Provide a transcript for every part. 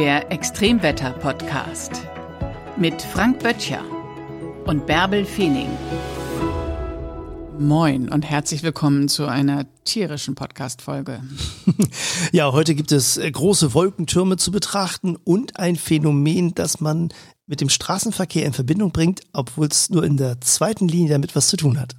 Der Extremwetter-Podcast mit Frank Böttcher und Bärbel Feening. Moin und herzlich willkommen zu einer tierischen Podcast-Folge. Ja, heute gibt es äh, große Wolkentürme zu betrachten und ein Phänomen, das man mit dem Straßenverkehr in Verbindung bringt, obwohl es nur in der zweiten Linie damit was zu tun hat.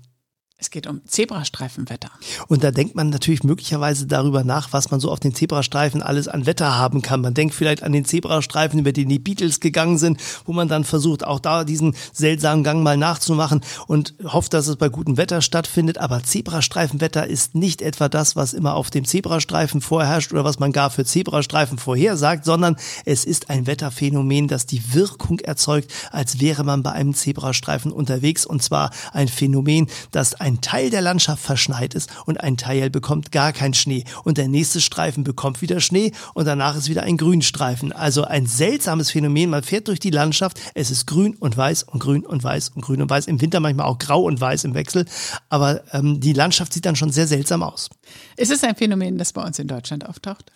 Es geht um Zebrastreifenwetter. Und da denkt man natürlich möglicherweise darüber nach, was man so auf den Zebrastreifen alles an Wetter haben kann. Man denkt vielleicht an den Zebrastreifen, über den die Beatles gegangen sind, wo man dann versucht, auch da diesen seltsamen Gang mal nachzumachen und hofft, dass es bei gutem Wetter stattfindet. Aber Zebrastreifenwetter ist nicht etwa das, was immer auf dem Zebrastreifen vorherrscht oder was man gar für Zebrastreifen vorhersagt, sondern es ist ein Wetterphänomen, das die Wirkung erzeugt, als wäre man bei einem Zebrastreifen unterwegs. Und zwar ein Phänomen, das ein ein Teil der Landschaft verschneit ist und ein Teil bekommt gar keinen Schnee und der nächste Streifen bekommt wieder Schnee und danach ist wieder ein Grünstreifen. Also ein seltsames Phänomen. Man fährt durch die Landschaft, es ist grün und weiß und grün und weiß und grün und weiß. Im Winter manchmal auch grau und weiß im Wechsel, aber ähm, die Landschaft sieht dann schon sehr seltsam aus. Ist es ein Phänomen, das bei uns in Deutschland auftaucht?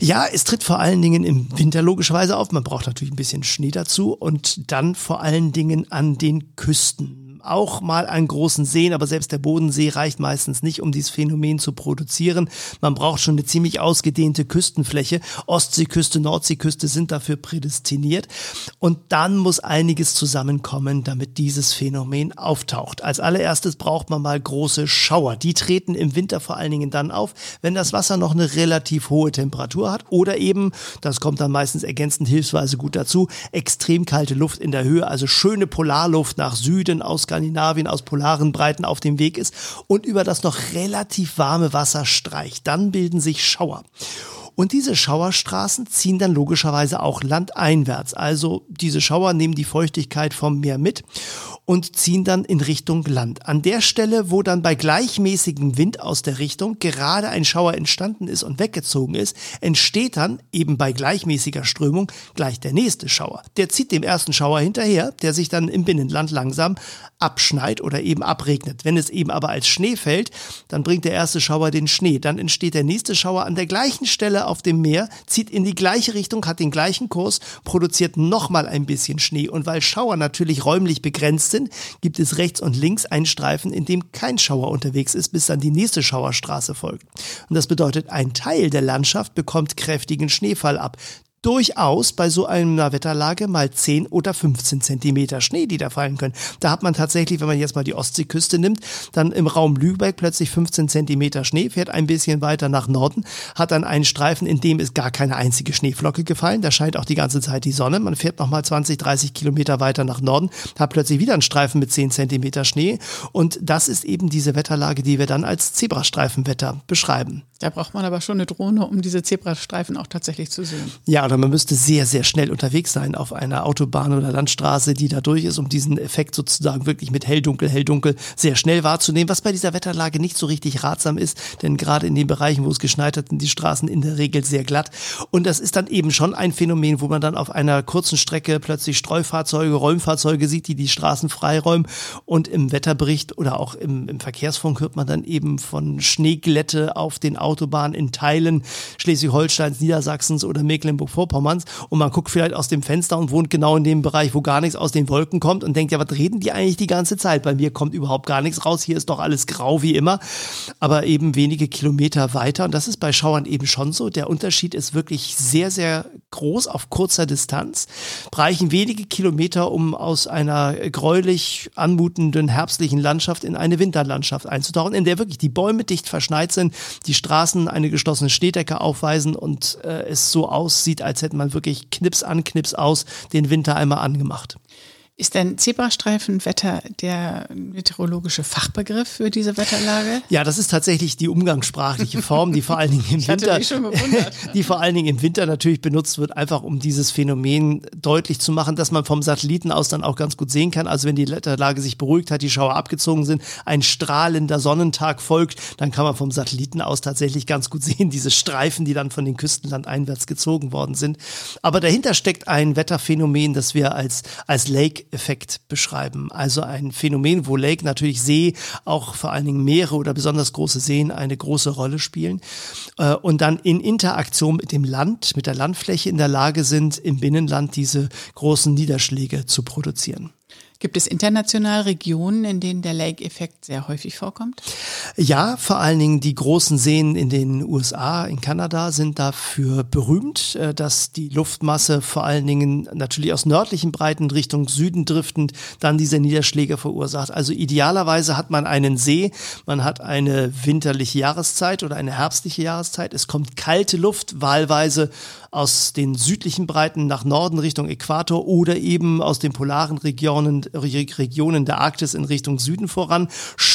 Ja, es tritt vor allen Dingen im Winter logischerweise auf. Man braucht natürlich ein bisschen Schnee dazu und dann vor allen Dingen an den Küsten auch mal an großen Seen, aber selbst der Bodensee reicht meistens nicht, um dieses Phänomen zu produzieren. Man braucht schon eine ziemlich ausgedehnte Küstenfläche. Ostseeküste, Nordseeküste sind dafür prädestiniert. Und dann muss einiges zusammenkommen, damit dieses Phänomen auftaucht. Als allererstes braucht man mal große Schauer. Die treten im Winter vor allen Dingen dann auf, wenn das Wasser noch eine relativ hohe Temperatur hat oder eben, das kommt dann meistens ergänzend hilfsweise gut dazu, extrem kalte Luft in der Höhe, also schöne Polarluft nach Süden aus Skandinavien aus polaren Breiten auf dem Weg ist und über das noch relativ warme Wasser streicht. Dann bilden sich Schauer. Und diese Schauerstraßen ziehen dann logischerweise auch landeinwärts. Also diese Schauer nehmen die Feuchtigkeit vom Meer mit und ziehen dann in Richtung Land. An der Stelle, wo dann bei gleichmäßigem Wind aus der Richtung gerade ein Schauer entstanden ist und weggezogen ist, entsteht dann eben bei gleichmäßiger Strömung gleich der nächste Schauer. Der zieht dem ersten Schauer hinterher, der sich dann im Binnenland langsam abschneit oder eben abregnet. Wenn es eben aber als Schnee fällt, dann bringt der erste Schauer den Schnee. Dann entsteht der nächste Schauer an der gleichen Stelle auf dem Meer, zieht in die gleiche Richtung, hat den gleichen Kurs, produziert nochmal ein bisschen Schnee. Und weil Schauer natürlich räumlich begrenzt sind, gibt es rechts und links einen Streifen, in dem kein Schauer unterwegs ist, bis dann die nächste Schauerstraße folgt. Und das bedeutet, ein Teil der Landschaft bekommt kräftigen Schneefall ab durchaus bei so einer Wetterlage mal 10 oder 15 Zentimeter Schnee, die da fallen können. Da hat man tatsächlich, wenn man jetzt mal die Ostseeküste nimmt, dann im Raum Lübeck plötzlich 15 Zentimeter Schnee, fährt ein bisschen weiter nach Norden, hat dann einen Streifen, in dem ist gar keine einzige Schneeflocke gefallen. Da scheint auch die ganze Zeit die Sonne. Man fährt nochmal 20, 30 Kilometer weiter nach Norden, hat plötzlich wieder einen Streifen mit 10 Zentimeter Schnee. Und das ist eben diese Wetterlage, die wir dann als Zebrastreifenwetter beschreiben. Da braucht man aber schon eine Drohne, um diese Zebrastreifen auch tatsächlich zu sehen. Ja, oder man müsste sehr, sehr schnell unterwegs sein auf einer Autobahn oder Landstraße, die da durch ist, um diesen Effekt sozusagen wirklich mit helldunkel, helldunkel sehr schnell wahrzunehmen, was bei dieser Wetterlage nicht so richtig ratsam ist, denn gerade in den Bereichen, wo es geschneit hat, sind die Straßen in der Regel sehr glatt. Und das ist dann eben schon ein Phänomen, wo man dann auf einer kurzen Strecke plötzlich Streufahrzeuge, Räumfahrzeuge sieht, die die Straßen freiräumen. Und im Wetterbericht oder auch im, im Verkehrsfunk hört man dann eben von Schneeglätte auf den Autobahn in Teilen Schleswig-Holsteins, Niedersachsens oder Mecklenburg-Vorpommerns und man guckt vielleicht aus dem Fenster und wohnt genau in dem Bereich, wo gar nichts aus den Wolken kommt und denkt, ja, was reden die eigentlich die ganze Zeit? Bei mir kommt überhaupt gar nichts raus, hier ist doch alles grau wie immer, aber eben wenige Kilometer weiter und das ist bei Schauern eben schon so. Der Unterschied ist wirklich sehr, sehr groß auf kurzer Distanz, reichen wenige Kilometer, um aus einer gräulich anmutenden herbstlichen Landschaft in eine Winterlandschaft einzutauchen, in der wirklich die Bäume dicht verschneit sind, die Straßen eine geschlossene Schneedecke aufweisen und äh, es so aussieht, als hätte man wirklich Knips an Knips aus den Winter einmal angemacht. Ist denn Zebrastreifenwetter der meteorologische Fachbegriff für diese Wetterlage? Ja, das ist tatsächlich die umgangssprachliche Form, die vor allen Dingen im Winter, die vor allen Dingen im Winter natürlich benutzt wird, einfach um dieses Phänomen deutlich zu machen, dass man vom Satelliten aus dann auch ganz gut sehen kann. Also wenn die Wetterlage sich beruhigt hat, die Schauer abgezogen sind, ein strahlender Sonnentag folgt, dann kann man vom Satelliten aus tatsächlich ganz gut sehen, diese Streifen, die dann von den Küstenland einwärts gezogen worden sind. Aber dahinter steckt ein Wetterphänomen, das wir als, als Lake Lake-Effekt beschreiben. Also ein Phänomen, wo Lake natürlich See, auch vor allen Dingen Meere oder besonders große Seen eine große Rolle spielen äh, und dann in Interaktion mit dem Land, mit der Landfläche in der Lage sind, im Binnenland diese großen Niederschläge zu produzieren. Gibt es international Regionen, in denen der Lake-Effekt sehr häufig vorkommt? Ja, vor allen Dingen die großen Seen in den USA, in Kanada sind dafür berühmt, äh, dass die Luftmasse vor allen Dingen natürlich aus nördlichen Breiten Richtung Süden driftend dann diese Niederschläge verursacht. Also idealerweise hat man einen See, man hat eine winterliche Jahreszeit oder eine herbstliche Jahreszeit. Es kommt kalte Luft, wahlweise aus den südlichen Breiten nach Norden Richtung Äquator oder eben aus den polaren Regionen, Regionen der Arktis in Richtung Süden voran,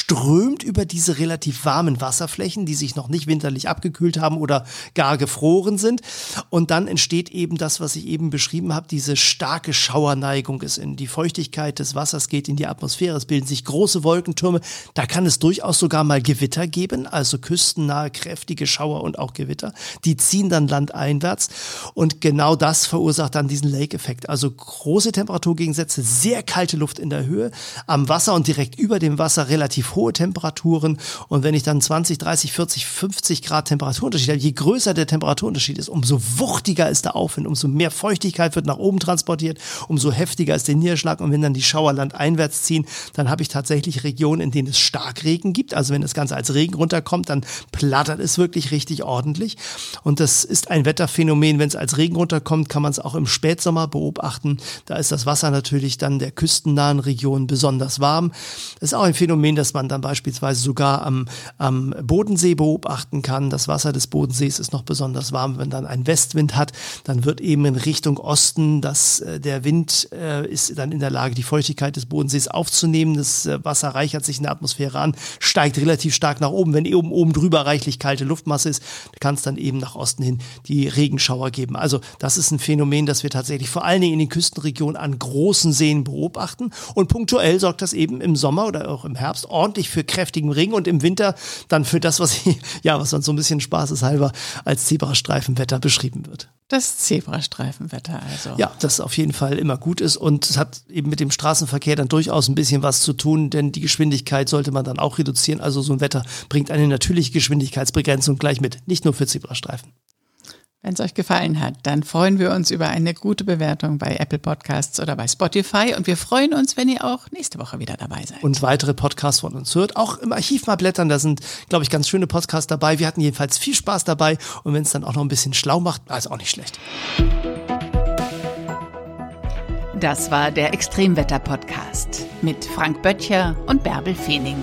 strömt über diese relativ warmen Wasserflächen, die sich noch nicht winterlich abgekühlt haben oder gar gefroren sind. Und dann entsteht eben das, was ich eben beschrieben habe, diese starke Schauerneigung ist in die Feuchtigkeit des Wassers geht in die Atmosphäre. Es bilden sich große Wolkentürme. Da kann es durchaus sogar mal Gewitter geben, also küstennahe kräftige Schauer und auch Gewitter. Die ziehen dann landeinwärts. Und genau das verursacht dann diesen Lake-Effekt. Also große Temperaturgegensätze, sehr kalte Luft in der Höhe, am Wasser und direkt über dem Wasser relativ hohe Temperaturen. Und wenn ich dann 20, 30, 40, 50 Grad Temperaturunterschied habe, je größer der Temperaturunterschied ist, umso wuchtiger ist der Aufwind, umso mehr Feuchtigkeit wird nach oben transportiert, umso heftiger ist der Niederschlag. Und wenn dann die Schauer landeinwärts ziehen, dann habe ich tatsächlich Regionen, in denen es Starkregen gibt. Also wenn das Ganze als Regen runterkommt, dann plattert es wirklich richtig ordentlich. Und das ist ein Wetterphänomen, wenn es als Regen runterkommt, kann man es auch im Spätsommer beobachten. Da ist das Wasser natürlich dann der küstennahen Region besonders warm. Das ist auch ein Phänomen, das man dann beispielsweise sogar am, am Bodensee beobachten kann. Das Wasser des Bodensees ist noch besonders warm. Wenn dann ein Westwind hat, dann wird eben in Richtung Osten, dass äh, der Wind äh, ist dann in der Lage, die Feuchtigkeit des Bodensees aufzunehmen. Das äh, Wasser reichert sich in der Atmosphäre an, steigt relativ stark nach oben. Wenn eben oben drüber reichlich kalte Luftmasse ist, kann es dann eben nach Osten hin die Regenschauer geben geben. Also das ist ein Phänomen, das wir tatsächlich vor allen Dingen in den Küstenregionen an großen Seen beobachten. Und punktuell sorgt das eben im Sommer oder auch im Herbst ordentlich für kräftigen Regen und im Winter dann für das, was ja, was dann so ein bisschen spaßeshalber als Zebrastreifenwetter beschrieben wird. Das Zebrastreifenwetter also. Ja, das auf jeden Fall immer gut ist und es hat eben mit dem Straßenverkehr dann durchaus ein bisschen was zu tun, denn die Geschwindigkeit sollte man dann auch reduzieren. Also so ein Wetter bringt eine natürliche Geschwindigkeitsbegrenzung gleich mit, nicht nur für Zebrastreifen. Wenn es euch gefallen hat, dann freuen wir uns über eine gute Bewertung bei Apple Podcasts oder bei Spotify und wir freuen uns, wenn ihr auch nächste Woche wieder dabei seid. Und weitere Podcasts von uns hört. Auch im Archiv mal blättern, da sind, glaube ich, ganz schöne Podcasts dabei. Wir hatten jedenfalls viel Spaß dabei und wenn es dann auch noch ein bisschen schlau macht, ist auch nicht schlecht. Das war der Extremwetter-Podcast mit Frank Böttcher und Bärbel Feening.